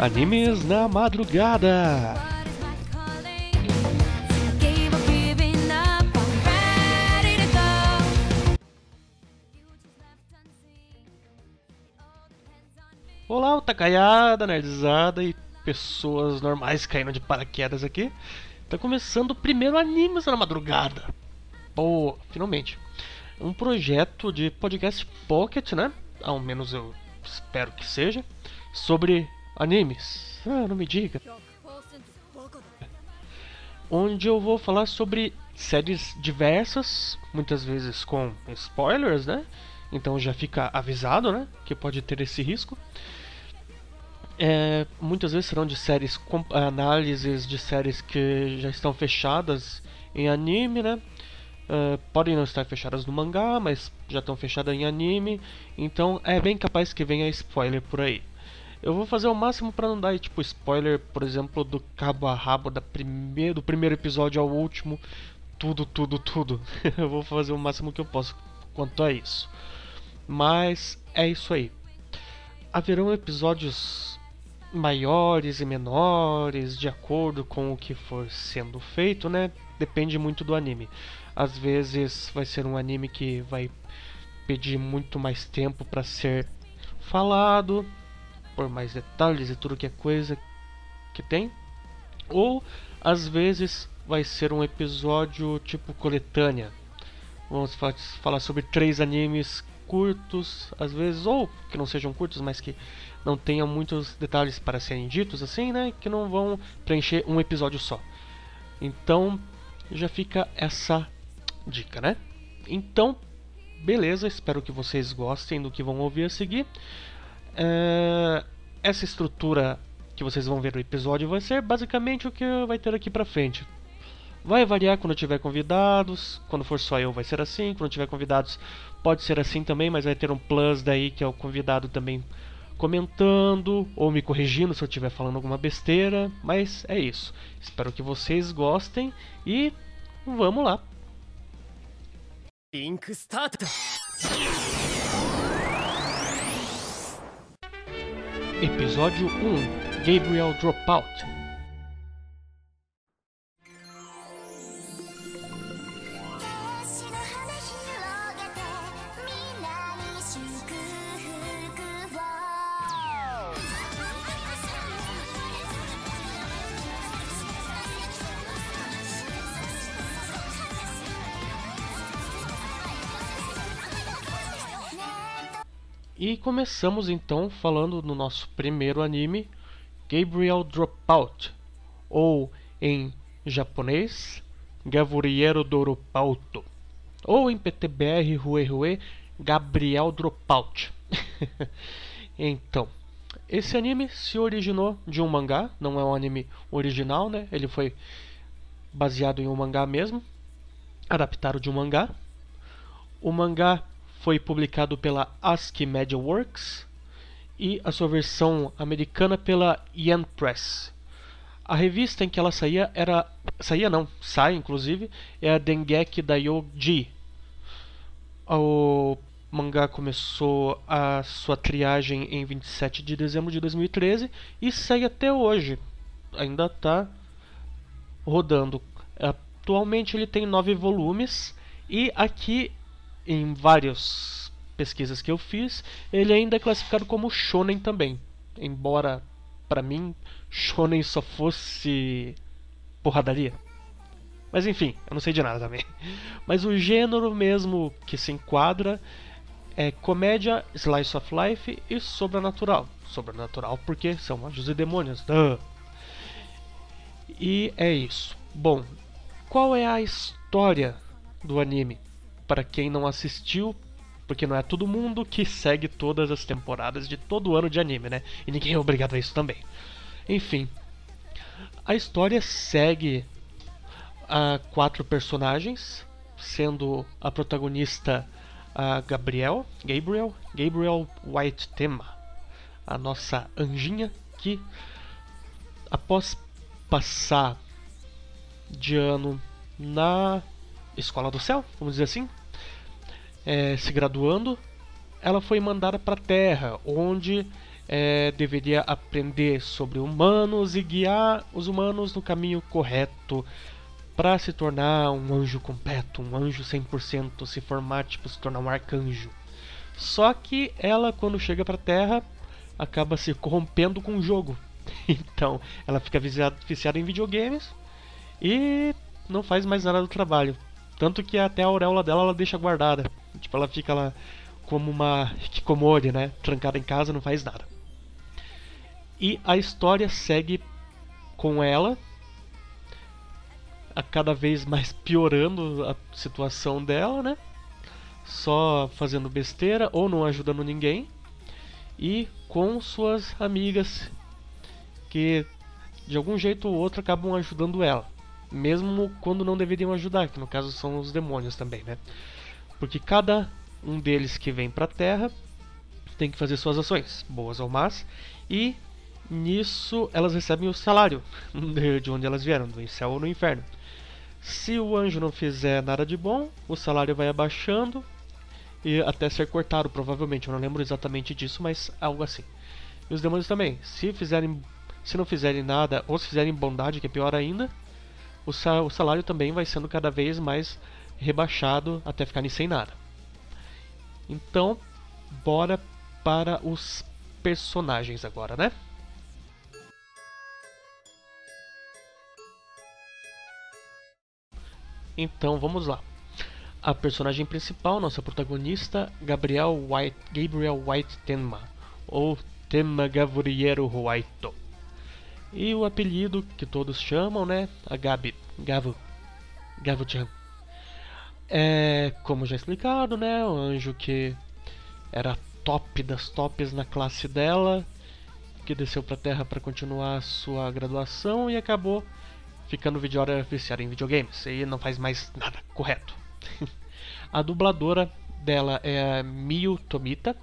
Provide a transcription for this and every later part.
Animes na madrugada. Olá, Otakaiada, nerdzada e pessoas normais caindo de paraquedas aqui. Tá começando o primeiro Animes na madrugada. Pô, finalmente. Um projeto de podcast pocket, né? Ao menos eu espero que seja. Sobre animes. Ah, não me diga. Onde eu vou falar sobre séries diversas, muitas vezes com spoilers, né? Então já fica avisado, né? Que pode ter esse risco. É, muitas vezes serão de séries análises de séries que já estão fechadas em anime, né? Uh, podem não estar fechadas no mangá, mas já estão fechadas em anime, então é bem capaz que venha spoiler por aí. Eu vou fazer o máximo para não dar tipo spoiler, por exemplo, do cabo a rabo da do primeiro episódio ao último, tudo, tudo, tudo. eu vou fazer o máximo que eu posso quanto a isso. Mas é isso aí. Haverão episódios maiores e menores de acordo com o que for sendo feito, né? Depende muito do anime. Às vezes vai ser um anime que vai pedir muito mais tempo para ser falado, por mais detalhes e tudo que é coisa que tem. Ou às vezes vai ser um episódio tipo coletânea. Vamos falar sobre três animes curtos, às vezes, ou que não sejam curtos, mas que não tenham muitos detalhes para serem ditos, assim, né? Que não vão preencher um episódio só. Então, já fica essa dica, né? Então, beleza, espero que vocês gostem do que vão ouvir a seguir. É, essa estrutura que vocês vão ver no episódio vai ser basicamente o que vai ter aqui pra frente. Vai variar quando tiver convidados, quando for só eu vai ser assim, quando tiver convidados pode ser assim também, mas vai ter um plus daí que é o convidado também comentando ou me corrigindo se eu estiver falando alguma besteira, mas é isso. Espero que vocês gostem e vamos lá. Link start. Episódio 1 Gabriel Dropout E começamos então falando no nosso primeiro anime, Gabriel Dropout, ou em japonês, Gavuriero Dropout, ou em PTBR Rue Rue, Gabriel Dropout. então, esse anime se originou de um mangá, não é um anime original, né? Ele foi baseado em um mangá mesmo, adaptado de um mangá. O mangá foi publicado pela ASCII Media Works e a sua versão americana pela Yen Press. A revista em que ela saía era saía não, sai inclusive, é a Dengeki Daioji. O mangá começou a sua triagem em 27 de dezembro de 2013 e segue até hoje. Ainda está rodando. Atualmente ele tem nove volumes e aqui em várias pesquisas que eu fiz, ele ainda é classificado como shonen também. Embora para mim shonen só fosse porradaria. Mas enfim, eu não sei de nada também. Mas o gênero mesmo que se enquadra é comédia, slice of life e sobrenatural. Sobrenatural porque são anjos e demônios. Duh. E é isso. Bom, qual é a história do anime? Para quem não assistiu, porque não é todo mundo que segue todas as temporadas de todo ano de anime, né? E ninguém é obrigado a isso também. Enfim, a história segue a quatro personagens, sendo a protagonista a Gabriel, Gabriel, Gabriel White Tema, a nossa anjinha que após passar de ano na escola do céu, vamos dizer assim, é, se graduando, ela foi mandada para a Terra, onde é, deveria aprender sobre humanos e guiar os humanos no caminho correto para se tornar um anjo completo, um anjo 100%, se formar, tipo, se tornar um arcanjo. Só que ela, quando chega para a Terra, acaba se corrompendo com o jogo. Então, ela fica viciada, viciada em videogames e não faz mais nada do trabalho. Tanto que até a auréola dela ela deixa guardada. Tipo, ela fica lá como uma Kikomori, né? Trancada em casa, não faz nada. E a história segue com ela, a cada vez mais piorando a situação dela, né? Só fazendo besteira ou não ajudando ninguém. E com suas amigas que de algum jeito ou outro acabam ajudando ela, mesmo quando não deveriam ajudar, que no caso são os demônios também, né? Porque cada um deles que vem para a Terra tem que fazer suas ações, boas ou más, e nisso elas recebem o salário de onde elas vieram, do céu ou no inferno. Se o anjo não fizer nada de bom, o salário vai abaixando e até ser cortado, provavelmente. Eu não lembro exatamente disso, mas algo assim. E os demônios também. Se fizerem, se não fizerem nada ou se fizerem bondade, que é pior ainda, o, sa o salário também vai sendo cada vez mais rebaixado até ficarem sem nada. Então, bora para os personagens agora, né? Então vamos lá. A personagem principal, nossa protagonista, Gabriel White, Gabriel White Tenma, ou Tenma Gavriero White. E o apelido que todos chamam, né? A Gabi, Gavu, Gavu-chan. É, como já explicado, né? O anjo que era top das tops na classe dela, que desceu para a Terra para continuar sua graduação e acabou ficando viciada, viciada em videogames e não faz mais nada correto. a dubladora dela é Miyu Tomita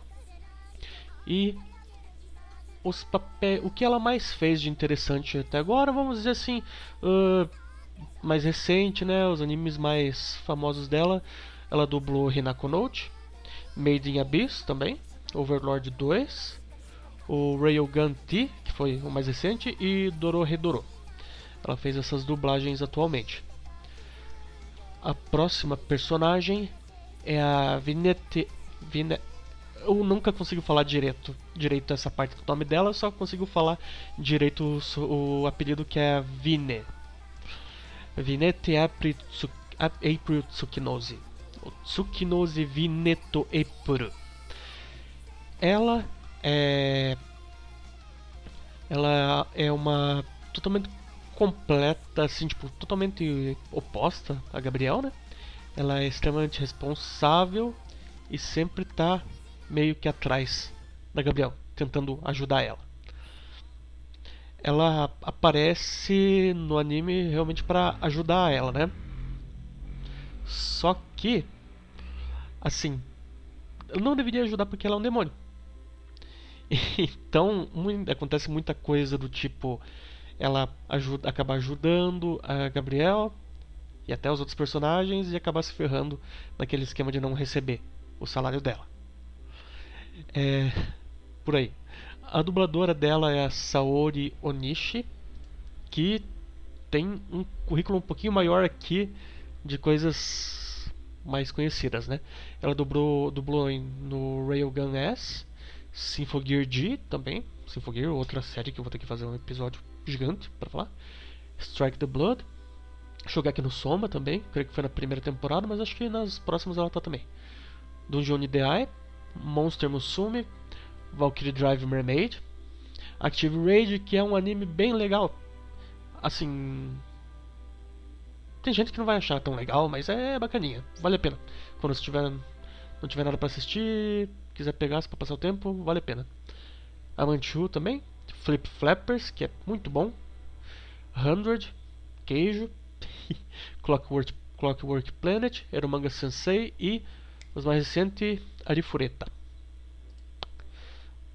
e os papéis, o que ela mais fez de interessante até agora, vamos dizer assim, uh, mais recente, né, os animes mais famosos dela, ela dublou Hinako Note, Made in Abyss também, Overlord 2, o Railgun T, que foi o mais recente, e Dororedoro. Ela fez essas dublagens atualmente. A próxima personagem é a Vinete. Vine, eu nunca consigo falar direito, direito essa parte do nome dela, só consigo falar direito o, o apelido que é Vine. Vinete April Tsukinose. Tsukinose Vineto Epuru. Ela é. Ela é uma totalmente completa, assim, tipo, totalmente oposta a Gabriel, né? Ela é extremamente responsável e sempre tá meio que atrás da Gabriel, tentando ajudar ela. Ela aparece no anime realmente para ajudar ela, né? Só que, assim, não deveria ajudar porque ela é um demônio. Então, acontece muita coisa do tipo ela ajuda, acaba ajudando a Gabriel e até os outros personagens e acaba se ferrando naquele esquema de não receber o salário dela. É, por aí. A dubladora dela é a Saori Onishi, que tem um currículo um pouquinho maior aqui de coisas mais conhecidas, né? Ela dublou, dublou em, no Railgun S, Symphogear G também, Symphogear, outra série que eu vou ter que fazer um episódio gigante para falar. Strike the Blood. aqui no Soma também, creio que foi na primeira temporada, mas acho que nas próximas ela tá também. Dungeon Eye, Monster Musume, Valkyrie Drive Mermaid, Active Rage, que é um anime bem legal. Assim, tem gente que não vai achar tão legal, mas é bacaninha, vale a pena. Quando você tiver não tiver nada para assistir, quiser pegar para passar o tempo, vale a pena. Amanchu também, Flip Flappers, que é muito bom. Hundred, Queijo. Clockwork, Clockwork Planet, Eromanga Sensei e os mais recentes, Arifureta.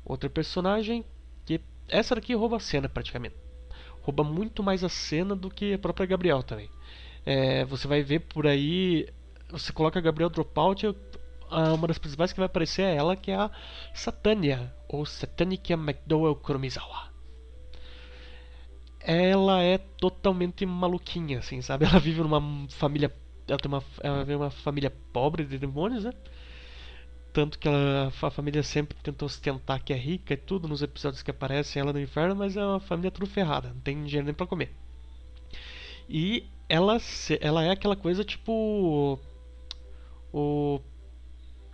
Outra personagem que essa daqui rouba a cena praticamente. Rouba muito mais a cena do que a própria Gabriel também. É, você vai ver por aí, você coloca Gabriel Dropout, uma das principais que vai aparecer é ela, que é a Satania, ou Satanikia McDowell Kuromizawa. Ela é totalmente maluquinha, assim, sabe? Ela vive numa família. Ela tem uma, ela vive uma família pobre de demônios, né? Tanto que ela, a família sempre tenta ostentar que é rica e tudo nos episódios que aparecem ela no inferno, mas é uma família tudo ferrada, não tem dinheiro nem pra comer. E ela, ela é aquela coisa tipo. O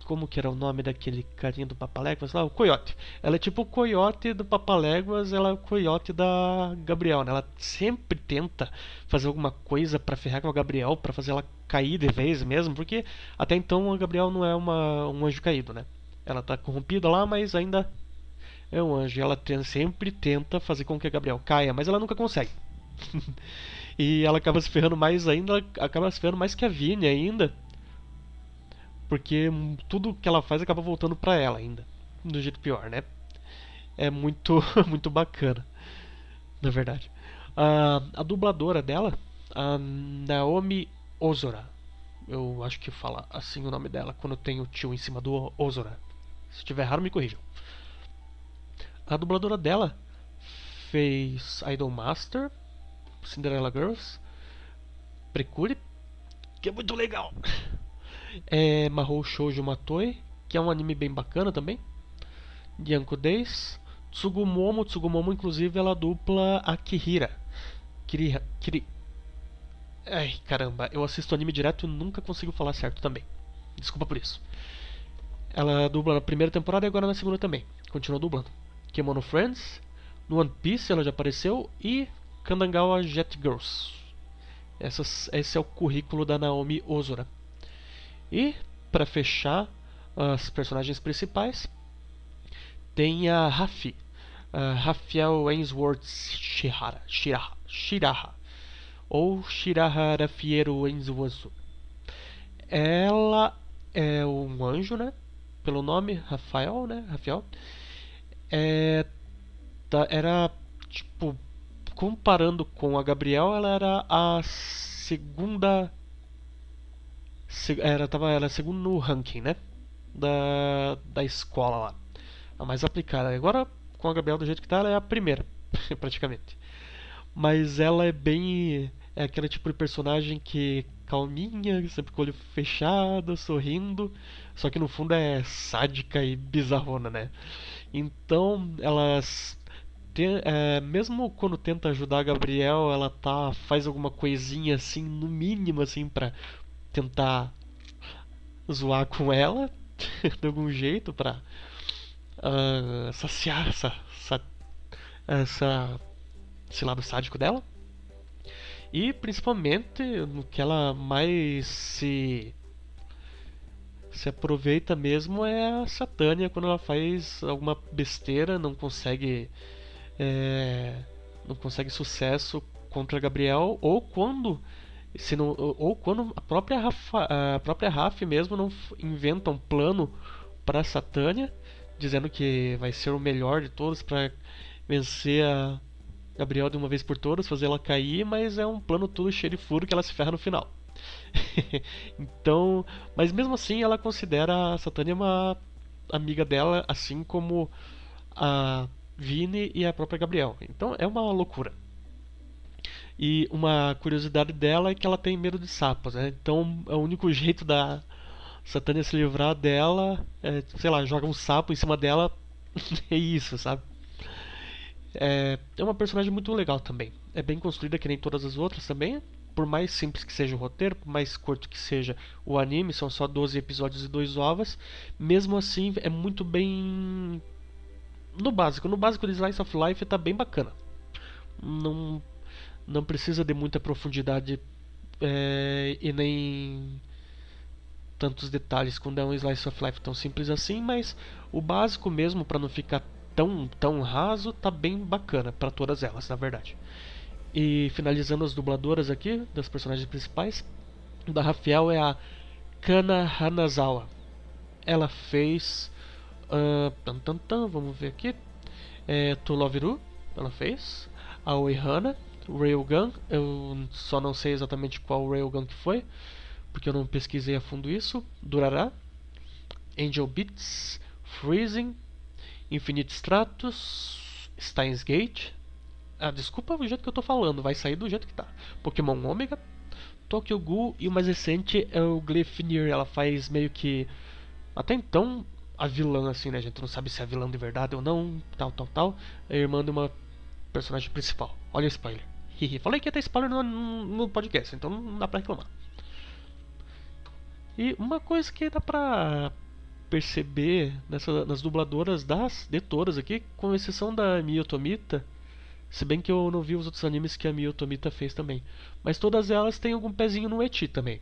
como que era o nome daquele carinha do Papaléguas lá? O Coyote. Ela é tipo o Coyote do Papaléguas, ela é o Coyote da Gabriel, né? Ela sempre tenta fazer alguma coisa para ferrar com a Gabriel, para fazer ela cair de vez mesmo, porque até então a Gabriel não é uma, um anjo caído, né? Ela tá corrompida lá, mas ainda é um anjo. Ela tem, sempre tenta fazer com que a Gabriel caia, mas ela nunca consegue. e ela acaba se ferrando mais ainda, acaba se ferrando mais que a Vini ainda porque tudo que ela faz acaba voltando para ela ainda, do jeito pior, né? É muito muito bacana, na verdade. Uh, a dubladora dela, a Naomi Ozora. Eu acho que fala assim o nome dela quando tem o tio em cima do Ozora. Se estiver errado, me corrijam. A dubladora dela fez Idol Master, Cinderella Girls, Precure, que é muito legal é Mahou Shoujo Matoi, que é um anime bem bacana também. Yanko Days. Tsugumomo, Tsugumomo inclusive ela dupla Akihira. Kiri, Kiri. Ai, caramba, eu assisto anime direto e nunca consigo falar certo também. Desculpa por isso. Ela dubla na primeira temporada e agora na segunda também. Continua dublando. Kemono Friends, no One Piece ela já apareceu e Kandangawa Jet Girls. Essas, esse é o currículo da Naomi Ozora. E, para fechar as personagens principais, tem a Rafi, uh, Rafael Ainsworth Shihara, Shiraha, Shiraha, ou Shiraha Rafiero Ainsworth. Ela é um anjo, né? Pelo nome, Rafael, né? Rafael. É, tá, era, tipo, comparando com a Gabriel, ela era a segunda era, tava, era segundo no ranking, né? Da, da escola lá. A mais aplicada. Agora, com a Gabriela do jeito que tá, ela é a primeira, praticamente. Mas ela é bem. É aquele tipo de personagem que calminha, sempre com o olho fechado, sorrindo. Só que no fundo é sádica e bizarrona, né? Então, elas. É, mesmo quando tenta ajudar a Gabriel, ela tá faz alguma coisinha assim, no mínimo assim, pra tentar zoar com ela de algum jeito para uh, saciar essa, essa, essa, esse lado sádico dela. E principalmente no que ela mais se se aproveita mesmo é a Satânia quando ela faz alguma besteira, não consegue é, não consegue sucesso contra Gabriel ou quando se não, ou quando a própria Rafa, a própria Raf mesmo não inventa um plano para Satânia, dizendo que vai ser o melhor de todos para vencer a Gabriel de uma vez por todas, fazer ela cair, mas é um plano todo cheio de furo que ela se ferra no final. então, mas mesmo assim ela considera a Satânia uma amiga dela, assim como a Vini e a própria Gabriel. Então é uma loucura. E uma curiosidade dela é que ela tem medo de sapos, né? Então é o único jeito da Satânia se livrar dela é, sei lá, joga um sapo em cima dela. é isso, sabe? É, é uma personagem muito legal também. É bem construída que nem todas as outras também. Por mais simples que seja o roteiro, por mais curto que seja o anime, são só 12 episódios e dois ovas. Mesmo assim, é muito bem. No básico. No básico de Slice of Life tá bem bacana. Não não precisa de muita profundidade é, e nem tantos detalhes quando é um slice of life tão simples assim, mas o básico mesmo para não ficar tão tão raso tá bem bacana para todas elas, na verdade. E finalizando as dubladoras aqui das personagens principais, da Rafael é a Kana Hanazawa. Ela fez uh, tan, tan, tan, vamos ver aqui. É, Ru, ela fez. A Oihana, Railgun. Eu só não sei exatamente qual Railgun que foi, porque eu não pesquisei a fundo isso. Durará. Angel Beats, Freezing, Infinite Stratus, Steins Gate. Ah, desculpa o jeito que eu tô falando, vai sair do jeito que tá. Pokémon Omega, Tokyo Ghoul e o mais recente é o Glyphnir. Ela faz meio que. Até então, a vilã, assim, né? A gente não sabe se é vilã de verdade ou não, tal, tal, tal. É a irmã de uma personagem principal. Olha o spoiler. Falei que ia ter spoiler no, no podcast, então não dá pra reclamar. E uma coisa que dá pra perceber nessa, nas dubladoras das de todas aqui, com exceção da Mio Tomita, se bem que eu não vi os outros animes que a Mio Tomita fez também, mas todas elas têm algum pezinho no eti também.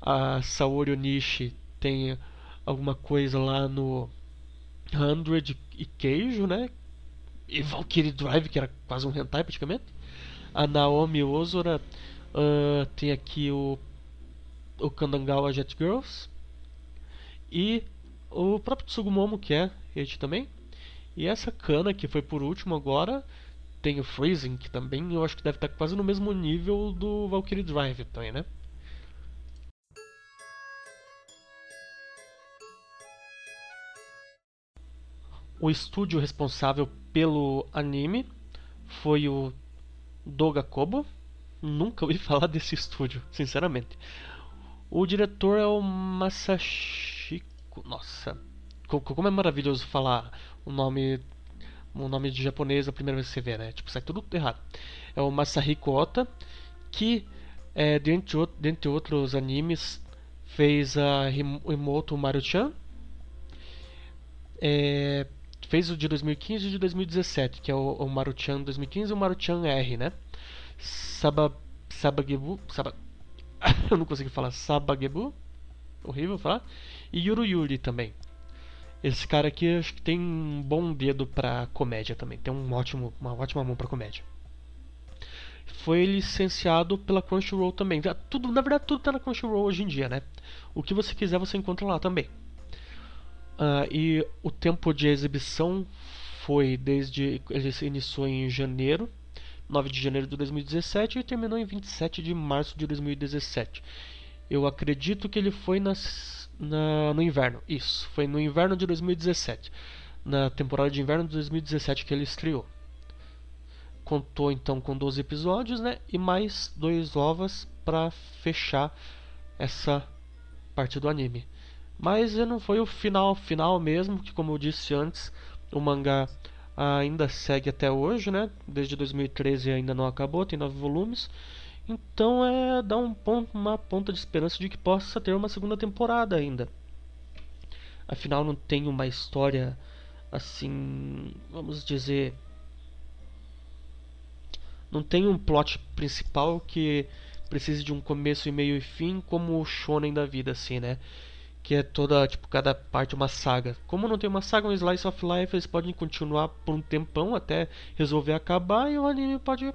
A Saori Onishi tem alguma coisa lá no Hundred e Queijo, né? E Valkyrie Drive, que era quase um hentai praticamente. A Naomi Ozora uh, tem aqui o, o Kandangawa Jet Girls. E o próprio Tsugumomo, que é este também. E essa Kana, que foi por último agora, tem o Freezing, que também eu acho que deve estar quase no mesmo nível do Valkyrie Drive também, né? O estúdio responsável pelo anime foi o Doga Kobo. Nunca ouvi falar desse estúdio, sinceramente. O diretor é o Masashiko. Nossa, como é maravilhoso falar o nome o nome de japonês a primeira vez que você vê, né? Tipo, sai tudo errado. É o Masahiko Ota, que, é, dentre, dentre outros animes, fez a Himoto Maruchan. É, fez o de 2015 e o de 2017, que é o, o Maruchan 2015 e o Maruchan R, né? Saba, Sabagebu. Saba, eu não consegui falar. Sabagebu. Horrível falar. E Yuru Yuri também. Esse cara aqui acho que tem um bom dedo pra comédia também. Tem um ótimo, uma ótima mão pra comédia. Foi licenciado pela Crunchyroll também. Tudo, na verdade, tudo tá na Crunchyroll hoje em dia, né? O que você quiser você encontra lá também. Uh, e o tempo de exibição foi desde. Ele se iniciou em janeiro, 9 de janeiro de 2017 e terminou em 27 de março de 2017. Eu acredito que ele foi nas, na, no inverno. Isso, foi no inverno de 2017. Na temporada de inverno de 2017 que ele estreou. Contou então com 12 episódios, né? E mais dois ovas para fechar essa parte do anime. Mas não foi o final final mesmo, que como eu disse antes, o mangá ainda segue até hoje, né? Desde 2013 ainda não acabou, tem nove volumes. Então é dá um ponto, uma ponta de esperança de que possa ter uma segunda temporada ainda. Afinal não tem uma história assim, vamos dizer, não tem um plot principal que precise de um começo e meio e fim como o shonen da vida assim, né? Que é toda, tipo, cada parte uma saga. Como não tem uma saga, um slice of life, eles podem continuar por um tempão até resolver acabar e o anime pode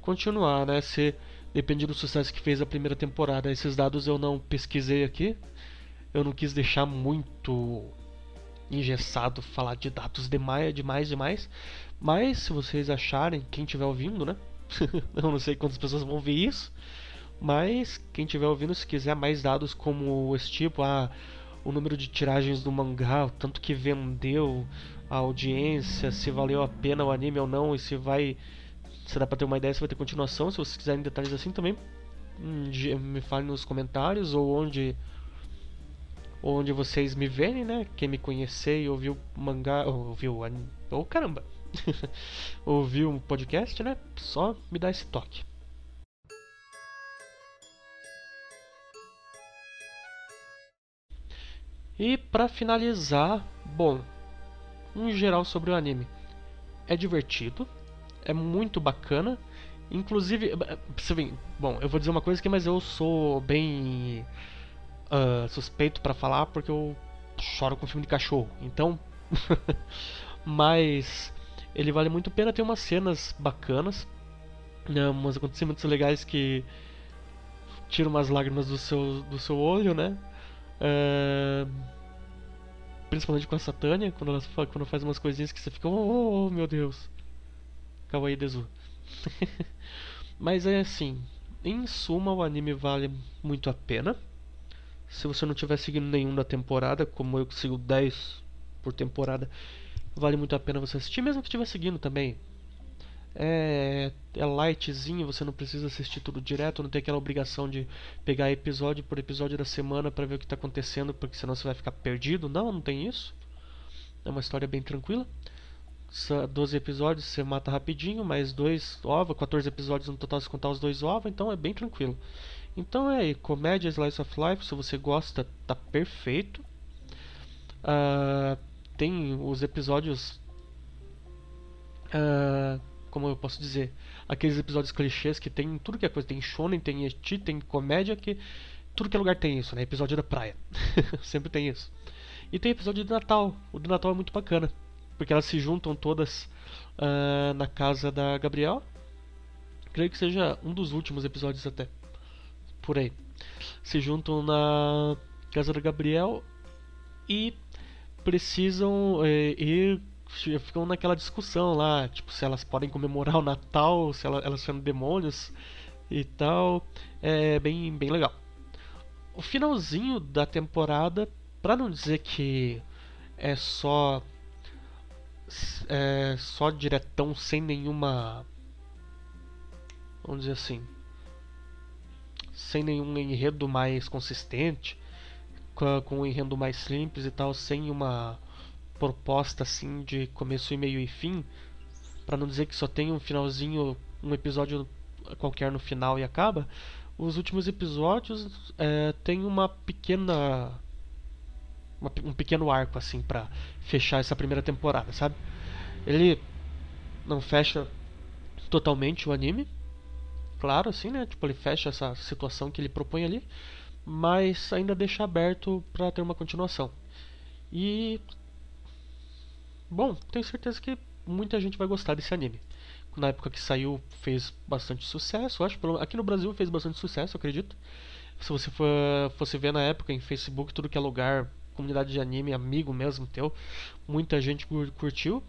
continuar, né? Se depende do sucesso que fez a primeira temporada. Esses dados eu não pesquisei aqui. Eu não quis deixar muito engessado falar de dados demais, demais, demais. Mas se vocês acharem, quem estiver ouvindo, né? eu não sei quantas pessoas vão ver isso. Mas quem estiver ouvindo, se quiser mais dados como esse tipo, ah, o número de tiragens do mangá, o tanto que vendeu, a audiência, se valeu a pena o anime ou não, e se vai. Se dá pra ter uma ideia se vai ter continuação, se vocês quiserem detalhes assim também, hum, me falem nos comentários ou onde onde vocês me verem, né? Quem me conhecer e ouviu mangá, ouviu anime, oh caramba, ouviu um podcast, né? Só me dá esse toque. E para finalizar, bom, um geral sobre o anime. É divertido, é muito bacana, inclusive, você vê, bom, eu vou dizer uma coisa aqui, mas eu sou bem uh, suspeito para falar porque eu choro com filme de cachorro, então, mas ele vale muito a pena, tem umas cenas bacanas, né, uns acontecimentos legais que tiram umas lágrimas do seu, do seu olho, né? Principalmente com a Satânia, quando ela quando faz umas coisinhas que você fica, oh, oh, oh meu Deus. Kawaii Dezu. Mas é assim, em suma o anime vale muito a pena. Se você não tiver seguindo nenhum da temporada, como eu que sigo 10 por temporada, vale muito a pena você assistir, mesmo que estiver seguindo também. É, é lightzinho, você não precisa assistir tudo direto, não tem aquela obrigação de pegar episódio por episódio da semana para ver o que está acontecendo, porque senão você vai ficar perdido. Não, não tem isso. É uma história bem tranquila. 12 episódios você mata rapidinho, mais dois ovos, 14 episódios no total se contar os dois ovos, então é bem tranquilo. Então é aí, comédia Slice of Life, se você gosta, tá perfeito. Uh, tem os episódios. Uh, como eu posso dizer? Aqueles episódios clichês que tem tudo que é coisa. Tem shonen, tem eti, tem comédia, que tudo que é lugar tem isso, né? Episódio da praia. Sempre tem isso. E tem episódio de Natal. O de Natal é muito bacana. Porque elas se juntam todas uh, na casa da Gabriel. Creio que seja um dos últimos episódios até. Por aí. Se juntam na casa da Gabriel e precisam eh, ir ficam naquela discussão lá, tipo, se elas podem comemorar o Natal, se elas, elas são demônios e tal. É bem, bem legal. O finalzinho da temporada, para não dizer que é só é, só diretão sem nenhuma vamos dizer assim sem nenhum enredo mais consistente com, com um enredo mais simples e tal sem uma proposta assim de começo e meio e fim para não dizer que só tem um finalzinho um episódio qualquer no final e acaba os últimos episódios é, tem uma pequena uma, um pequeno arco assim para fechar essa primeira temporada, sabe? Ele não fecha totalmente o anime, claro, assim, né? Tipo, ele fecha essa situação que ele propõe ali, mas ainda deixa aberto para ter uma continuação. E bom, tenho certeza que muita gente vai gostar desse anime. Na época que saiu, fez bastante sucesso, acho. Aqui no Brasil fez bastante sucesso, acredito. Se você for, fosse ver na época em Facebook, tudo que é lugar, comunidade de anime, amigo mesmo teu, muita gente curtiu.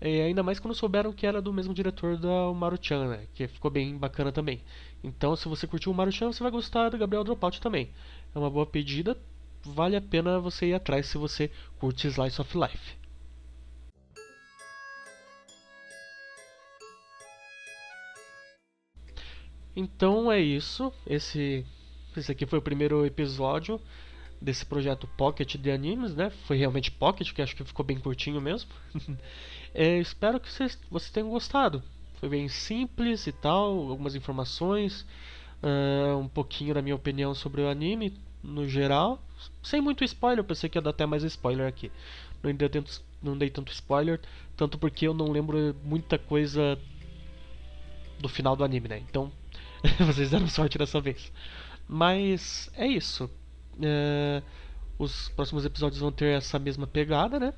E ainda mais quando souberam que era do mesmo diretor da Maru-chan, né? Que ficou bem bacana também. Então, se você curtiu o Maru-chan, você vai gostar do Gabriel Dropout também. É uma boa pedida, vale a pena você ir atrás se você curte Slice of Life. Então é isso. Esse, esse aqui foi o primeiro episódio desse projeto Pocket de animes, né? Foi realmente Pocket, que acho que ficou bem curtinho mesmo. é, espero que vocês, vocês tenham gostado. Foi bem simples e tal, algumas informações, uh, um pouquinho da minha opinião sobre o anime no geral. Sem muito spoiler, pensei que ia dar até mais spoiler aqui. Não dei, tanto, não dei tanto spoiler, tanto porque eu não lembro muita coisa do final do anime, né? Então, vocês deram sorte dessa vez. Mas é isso. É, os próximos episódios vão ter essa mesma pegada, né?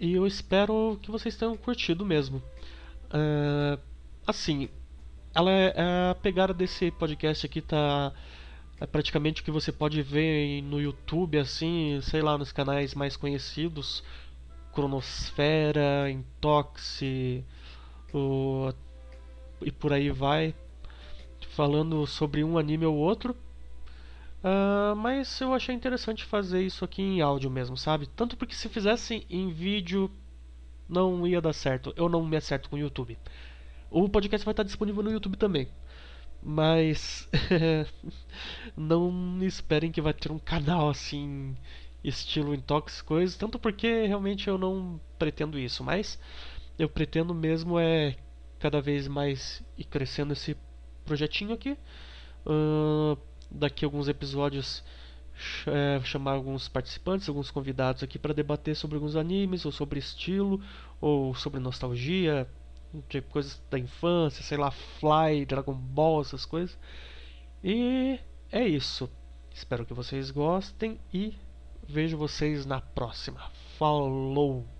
E eu espero que vocês tenham curtido mesmo. É, assim, ela é, é, a pegada desse podcast aqui tá é praticamente o que você pode ver no YouTube, assim, sei lá, nos canais mais conhecidos, Cronosfera, Intoxi, o, e por aí vai, falando sobre um anime ou outro. Uh, mas eu achei interessante fazer isso aqui em áudio mesmo, sabe? Tanto porque se fizesse em vídeo não ia dar certo. Eu não me acerto com o YouTube. O podcast vai estar disponível no YouTube também. Mas não esperem que vai ter um canal assim estilo Intox coisas, tanto porque realmente eu não pretendo isso, mas eu pretendo mesmo é cada vez mais ir crescendo esse projetinho aqui. Uh, daqui alguns episódios é, chamar alguns participantes, alguns convidados aqui para debater sobre alguns animes, ou sobre estilo, ou sobre nostalgia, tipo, coisas da infância, sei lá, Fly, Dragon Ball, essas coisas. E é isso. Espero que vocês gostem e vejo vocês na próxima. Falou!